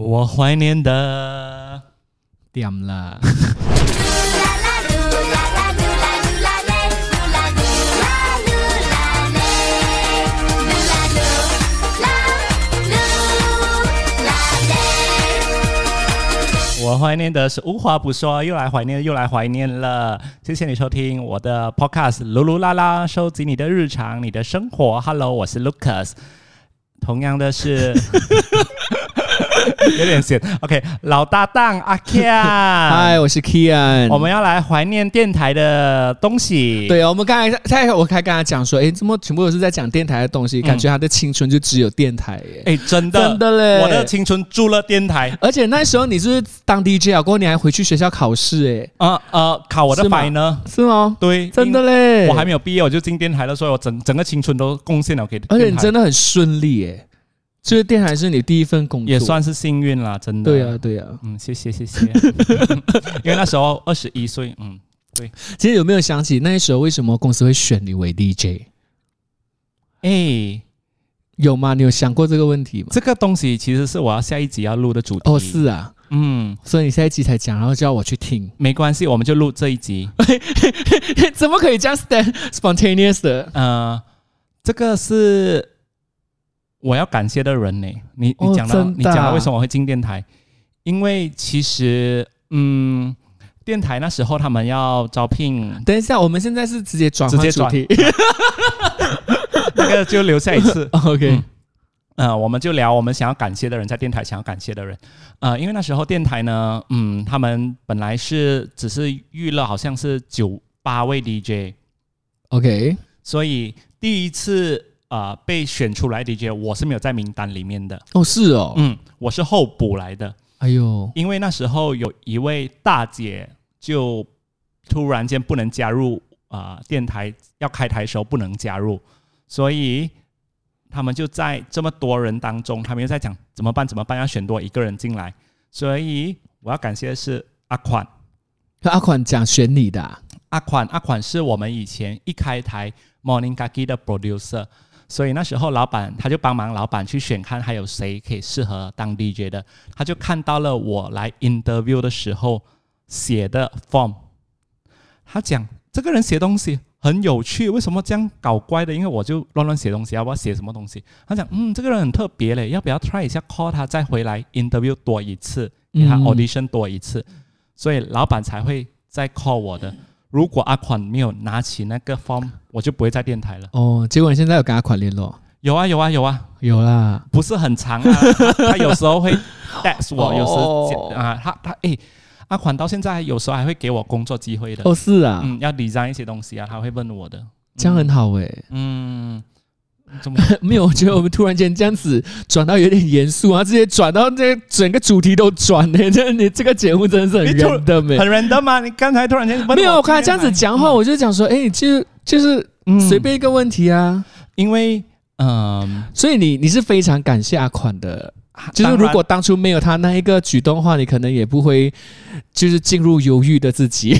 我怀念的点了。我怀念的是无话不说，又来怀念，又来怀念了。谢谢你收听我的 podcast《噜噜啦啦》，收集你的日常，你的生活。Hello，我是 Lucas。同样的是。有点闲。OK，老搭档阿 Kian，嗨，我是 Kian。我们要来怀念电台的东西。对啊，我们刚才在我才跟他讲说，哎，怎么全部都是在讲电台的东西？感觉他的青春就只有电台耶。哎，真的，真的嘞，我的青春住了电台。而且那时候你是当 DJ 啊，过后你还回去学校考试哎。啊啊，考我的牌呢？是吗？对，真的嘞。我还没有毕业我就进电台了，所以我整整个青春都贡献了给。而且你真的很顺利哎。就是电台是你第一份工作，也算是幸运啦，真的。对呀，对呀，嗯，谢谢，谢谢。因为那时候二十一岁，嗯，对。其实有没有想起那时候为什么公司会选你为 DJ？哎，有吗？你有想过这个问题吗？这个东西其实是我要下一集要录的主题。哦，是啊，嗯，所以你下一集才讲，然后叫我去听。没关系，我们就录这一集。怎么可以这样 spontaneous 的？呃，这个是。我要感谢的人呢？你你讲到你讲到为什么会进电台？因为其实嗯，电台那时候他们要招聘。等一下，我们现在是直接转直接转题，那个就留下一次。OK，嗯，我们就聊我们想要感谢的人，在电台想要感谢的人。呃，因为那时候电台呢，嗯，他们本来是只是娱乐，好像是九八位 DJ。OK，所以第一次。啊，被选出来 DJ，我是没有在名单里面的。哦，是哦，嗯，我是候补来的。哎呦，因为那时候有一位大姐就突然间不能加入啊，电台要开台的时候不能加入，所以他们就在这么多人当中，他们又在讲怎么办？怎么办？要选多一个人进来。所以我要感谢的是阿款，阿款讲选你的。阿款，阿款是我们以前一开台 Morning Gagi 的 producer。所以那时候，老板他就帮忙老板去选看还有谁可以适合当 DJ 的，他就看到了我来 interview 的时候写的 form，他讲这个人写东西很有趣，为什么这样搞怪的？因为我就乱乱写东西，要不要写什么东西？他讲嗯，这个人很特别嘞，要不要 try 一下 call 他再回来 interview 多一次，给他 audition 多一次，所以老板才会再 call 我的。如果阿款没有拿起那个 form，我就不会在电台了。哦，结果你现在有跟阿款联络？有啊，有啊，有啊，有啦，不是很长啊。他有时候会 text 我，有时候啊，他他诶，阿款到现在有时候还会给我工作机会的。哦，是啊，嗯，要 design 一些东西啊，他会问我的。这样很好诶。嗯。怎么 没有？我觉得我们突然间这样子转到有点严肃啊，直接转到这整个主题都转呢。这你这个节目真的是很 random，很 random 吗？你刚才突然间没有？我看这样子讲话，我就讲说，哎，就就是随便一个问题啊。因为嗯，所以你你是非常感谢阿款的。就是如果当初没有他那一个举动的话，你可能也不会就是进入犹豫的自己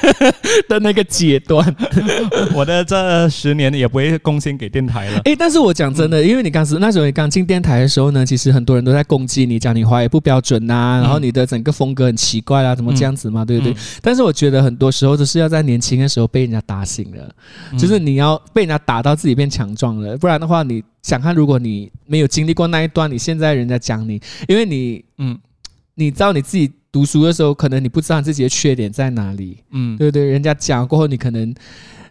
的那个阶段。我的这十年也不会贡献给电台了。诶，但是我讲真的，因为你刚时那时候你刚进电台的时候呢，其实很多人都在攻击你，讲你话也不标准呐，然后你的整个风格很奇怪啊，怎么这样子嘛，对不对？但是我觉得很多时候都是要在年轻的时候被人家打醒了，就是你要被人家打到自己变强壮了，不然的话你。想看，如果你没有经历过那一段，你现在人家讲你，因为你，嗯，你知道你自己读书的时候，可能你不知道自己的缺点在哪里，嗯，对不对？人家讲过后，你可能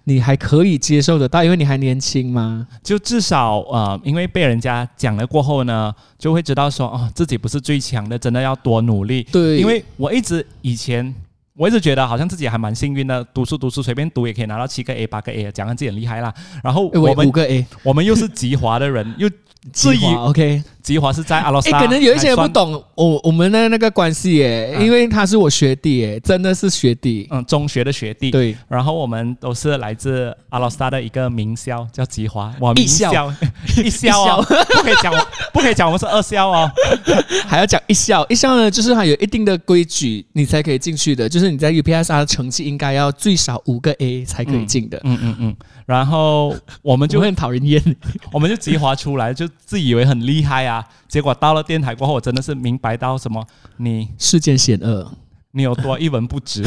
你还可以接受得到，因为你还年轻嘛。就至少呃，因为被人家讲了过后呢，就会知道说，哦，自己不是最强的，真的要多努力。对，因为我一直以前。我一直觉得好像自己还蛮幸运的，读书读书随便读也可以拿到七个 A 八个 A，讲自己很厉害啦。然后我们五个 A，我们又是吉华的人，又质疑 OK。吉华是在阿罗萨，可能有一些人不懂我我们的那个关系耶，因为他是我学弟耶，真的是学弟，嗯，中学的学弟。对，然后我们都是来自阿拉斯加的一个名校，叫吉华，哇，名校，一校哦，不可以讲，不可以讲我们是二校哦，还要讲一校，一校呢，就是它有一定的规矩，你才可以进去的，就是你在 UPSR 的成绩应该要最少五个 A 才可以进的。嗯嗯嗯。然后我们就很讨人厌，我们就吉华出来，就自以为很厉害啊。结果到了电台过后，我真的是明白到什么，你世间险恶。你有多一文不值？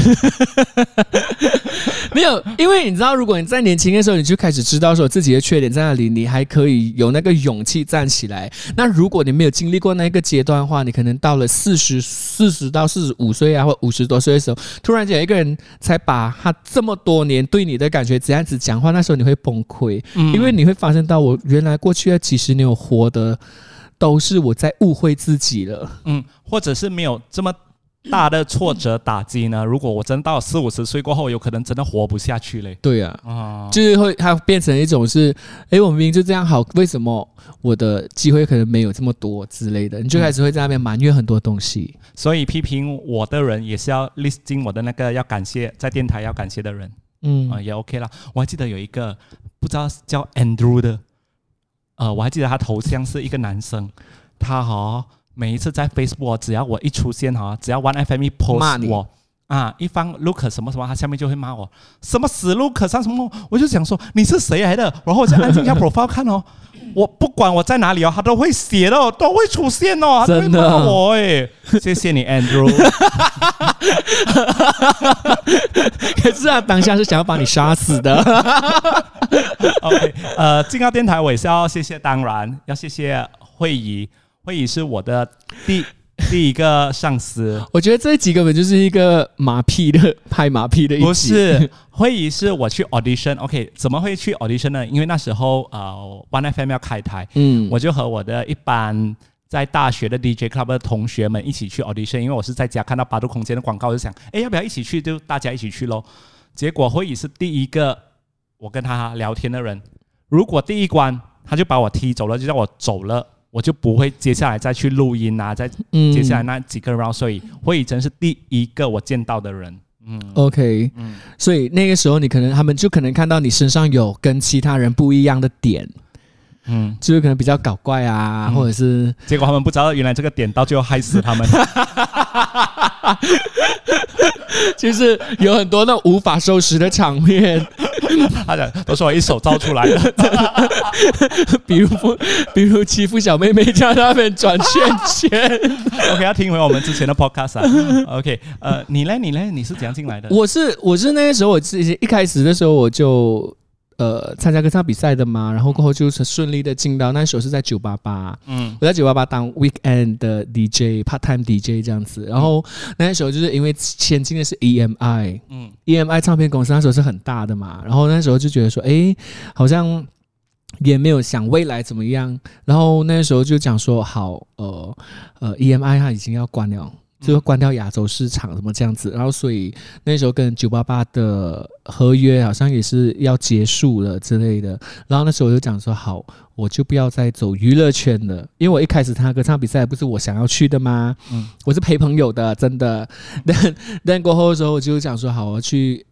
没有，因为你知道，如果你在年轻的时候，你就开始知道说自己的缺点在哪里，你还可以有那个勇气站起来。那如果你没有经历过那个阶段的话，你可能到了四十四十到四十五岁啊，或五十多岁的时候，突然间一个人才把他这么多年对你的感觉这样子讲话，那时候你会崩溃，因为你会发现到我原来过去的几十年我活的都是我在误会自己了，嗯，或者是没有这么。大的挫折打击呢？如果我真到四五十岁过后，有可能真的活不下去嘞。对呀，啊，就是会它变成一种是，哎，我明明就这样好，为什么我的机会可能没有这么多之类的？你就开始会在那边埋怨很多东西。所以批评我的人也是要 list 进我的那个要感谢在电台要感谢的人，嗯啊也 OK 啦。我还记得有一个不知道叫 Andrew 的，呃，我还记得他头像是一个男生，他哈。每一次在 Facebook，只要我一出现哈，只要 One FM 一 post 我啊，一放 Look 什么什么，他下面就会骂我什么死 Look 上什么，我就想说你是谁来的？然后我就按 进下 profile 看哦，我不管我在哪里哦，他都会写的，都会出现哦，真的我哎，谢谢你 Andrew，可是啊，当下是想要把你杀死的。OK，呃，进到电台我也是要谢谢，当然要谢谢会议。会议是我的第第一个上司，我觉得这几个本就是一个马屁的拍马屁的。不是会议是我去 audition，OK？怎么会去 audition 呢？因为那时候呃，One FM 要开台，嗯，我就和我的一般在大学的 DJ club 的同学们一起去 audition，因为我是在家看到八度空间的广告，就想，哎，要不要一起去？就大家一起去喽。结果会议是第一个我跟他聊天的人，如果第一关他就把我踢走了，就让我走了。我就不会接下来再去录音啊，再接下来那几个 round，所以会以真是第一个我见到的人。嗯，OK，嗯，所以那个时候你可能他们就可能看到你身上有跟其他人不一样的点，嗯，就是可能比较搞怪啊，或者是结果他们不知道原来这个点到最后害死他们。就是有很多那无法收拾的场面，他讲都是我一手造出来的，比如比如欺负小妹妹叫他们转圈圈。OK，要听回我们之前的 Podcast 啊。OK，呃，你呢？你呢？你是怎样进来的？我是我是那个时候我自己一开始的时候我就。呃，参加歌唱比赛的嘛，然后过后就是顺利的进到那时候是在九八八，嗯，我在九八八当 weekend 的 DJ，part time DJ 这样子，然后那时候就是因为签进的是 EMI，嗯，EMI 唱片公司那时候是很大的嘛，然后那时候就觉得说，哎，好像也没有想未来怎么样，然后那时候就讲说，好，呃呃，EMI 它已经要关了。就关掉亚洲市场，什么这样子？然后所以那时候跟九八八的合约好像也是要结束了之类的。然后那时候我就讲说，好，我就不要再走娱乐圈了，因为我一开始他歌唱比赛不是我想要去的吗？嗯，我是陪朋友的，真的。但但过后的时候，我就讲说，好，我去，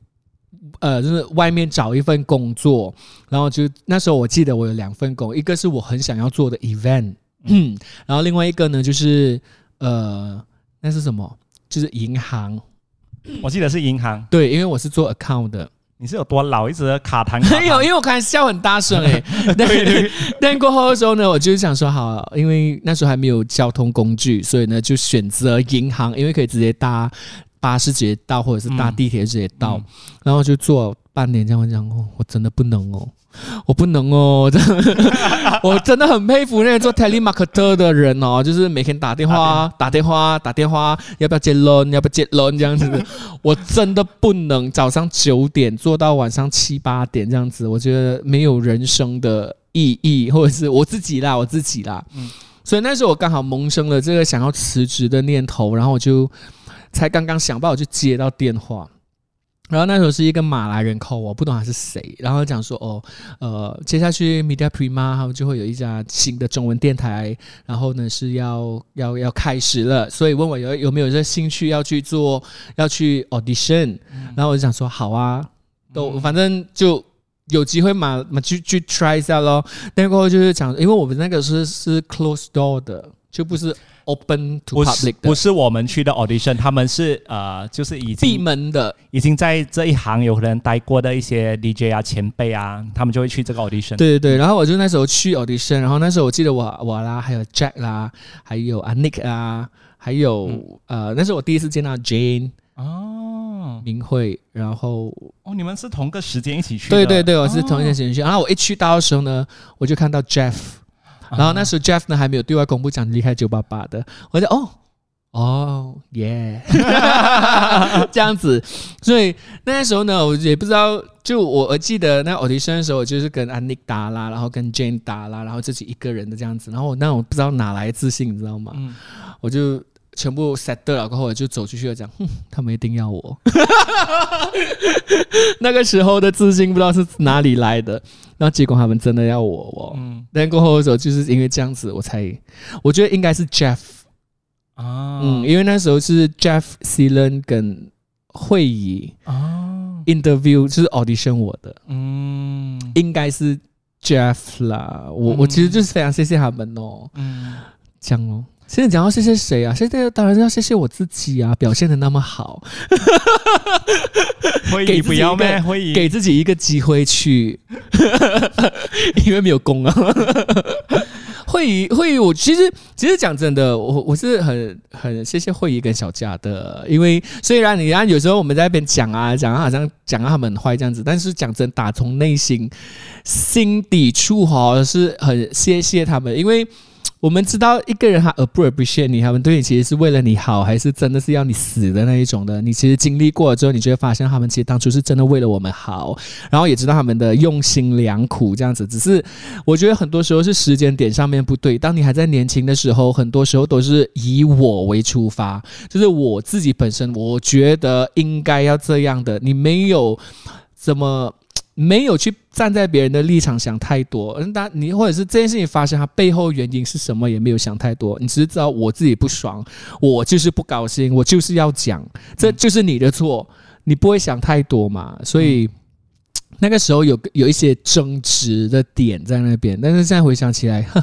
呃，就是外面找一份工作。然后就那时候我记得我有两份工，一个是我很想要做的 event，嗯，然后另外一个呢就是呃。那是什么？就是银行，我记得是银行。对，因为我是做 account 的。你是有多老？一直卡痰？没有，因为我开始笑很大声 哎。对对。但过后的时候呢，我就想说，好，因为那时候还没有交通工具，所以呢就选择银行，因为可以直接搭巴士直接到，或者是搭地铁直接到。然后就坐半年这样，我讲哦，我真的不能哦。我不能哦，我真的很佩服那些做 telemarketer 的人哦，就是每天打电话、打电话、打电话，要不要接 loan，要不要接 loan 这样子。我真的不能早上九点做到晚上七八点这样子，我觉得没有人生的意义，或者是我自己啦，我自己啦。嗯，所以那时候我刚好萌生了这个想要辞职的念头，然后我就才刚刚想办法去接到电话。然后那时候是一个马来人 call 我，不懂他是谁。然后讲说哦，呃，接下去 Media Prima 他们就会有一家新的中文电台，然后呢是要要要开始了，所以问我有有没有这兴趣要去做，要去 audition。然后我就想说好啊，都反正就有机会嘛嘛去去 try 一下咯。但过后就是讲，因为我们那个是是 close door 的，就不是。Open to 不 public 不是我们去的 audition，他们是呃，就是已闭经门的。已经在这一行有人待过的一些 DJ 啊前辈啊，他们就会去这个 audition。对对对，然后我就那时候去 audition，然后那时候我记得我我啦，还有 Jack 啦，还有阿 Nick 啊，还有、呃，那是我第一次见到 Jane 哦明慧，然后哦，你们是同个时间一起去的？对对对，我是同一哦天时间去，然后我一去到的时候呢，我就看到 Jeff，然后那时候 Jeff 呢还没有对外公布讲离开九八八的，我就哦哦耶，这样子，所以那时候呢，我也不知道，就我我记得那 audition 的时候，我就是跟安妮打啦，然后跟 Jane 打啦，然后自己一个人的这样子，然后我那我不知道哪来自信，你知道吗？嗯。我就全部 set 了过后，我就走出去了，讲，哼，他们一定要我。那个时候的自信不知道是哪里来的，然后结果他们真的要我哦。嗯但过后的时候，就是因为这样子，我才我觉得应该是 Jeff，啊嗯，因为那时候是 Jeff、c e l e n 跟会议啊 interview 就是 audition 我的，嗯应该是 Jeff 啦。我、我其实就是非常谢谢他们哦。嗯，这样哦。现在讲要谢谢谁啊？现在当然要谢谢我自己啊，表现的那么好，会议不要一个咩？会议给自己一个机会去，因为没有功啊。会议会议，我其实其实讲真的，我我是很很谢谢会议跟小佳的，因为虽然你看有时候我们在那边讲啊讲啊，好像讲到他们很坏这样子，但是讲真，打从内心心底处哈是很谢谢他们，因为。我们知道一个人他 appreciate 你，他们对你其实是为了你好，还是真的是要你死的那一种的？你其实经历过了之后，你就会发现他们其实当初是真的为了我们好，然后也知道他们的用心良苦这样子。只是我觉得很多时候是时间点上面不对。当你还在年轻的时候，很多时候都是以我为出发，就是我自己本身，我觉得应该要这样的。你没有怎么。没有去站在别人的立场想太多，嗯，但你或者是这件事情发生，它背后原因是什么，也没有想太多，你只是知道我自己不爽，我就是不高兴，我就是要讲，这就是你的错，你不会想太多嘛，所以。那个时候有有一些争执的点在那边，但是现在回想起来，哼，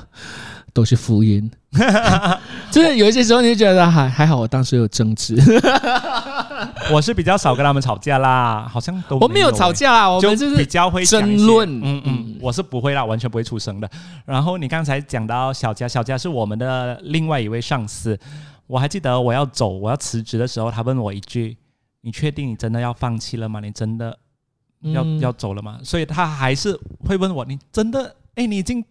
都是福音。就是有一些时候你就觉得还还好，我当时有争执，我是比较少跟他们吵架啦，好像都我没有吵架。架啦，我就们就是比较会争论嗯嗯嗯，我是不会啦，完全不会出声的。然后你刚才讲到小佳，小佳是我们的另外一位上司，我还记得我要走，我要辞职的时候，他问我一句：“你确定你真的要放弃了吗？你真的要、嗯要走了吗？”所以他还是会问我：“你真的？哎，你已经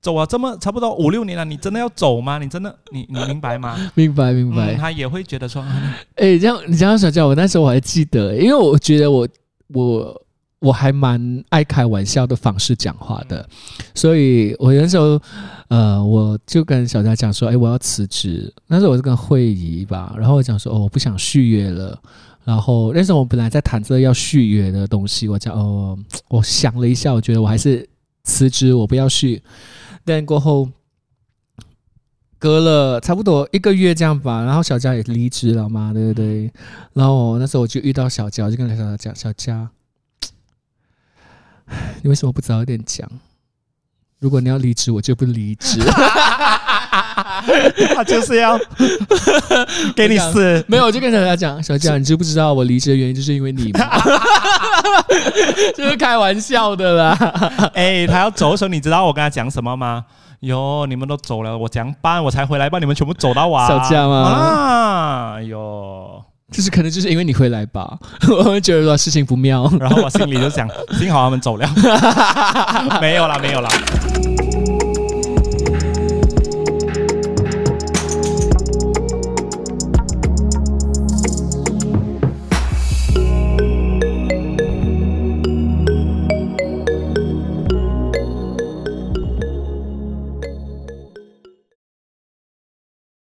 走啊这么差不多五六年了，你真的要走吗？你真的你你明白吗？” 明白明白。嗯，他也会觉得说，啊 哎、这样你这样小叫我那时候我还记得，因为我觉得我我我还蛮爱开玩笑的方式讲话的，所以我那时候呃，我就跟小佳讲说，哎、我要辞职。那时候我是跟慧仪吧，然后我讲说，哦，我不想续约了。然后那时候我本来在谈着要续约的东西，我讲哦，我想了一下，我觉得我还是辞职，我不要续。但过后隔了差不多一个月这样吧，然后小佳也离职了嘛，对不对？然后那时候我就遇到小佳，我就跟小佳讲：“小佳，你为什么不早一点讲？如果你要离职，我就不离职。他就是要给你死。没有，我就跟小佳讲：小佳，你知不知道我离职的原因就是因为你吗？就是开玩笑的啦。哎，他要走的时候，你知道我跟他讲什么吗？哟，你们都走了，我讲办我才回来吧，你们全部走到啊！小佳吗啊，哟，就是可能就是因为你回来吧，我会觉得说事情不妙。然后我心里就想，幸好他们走了，没有啦，没有啦。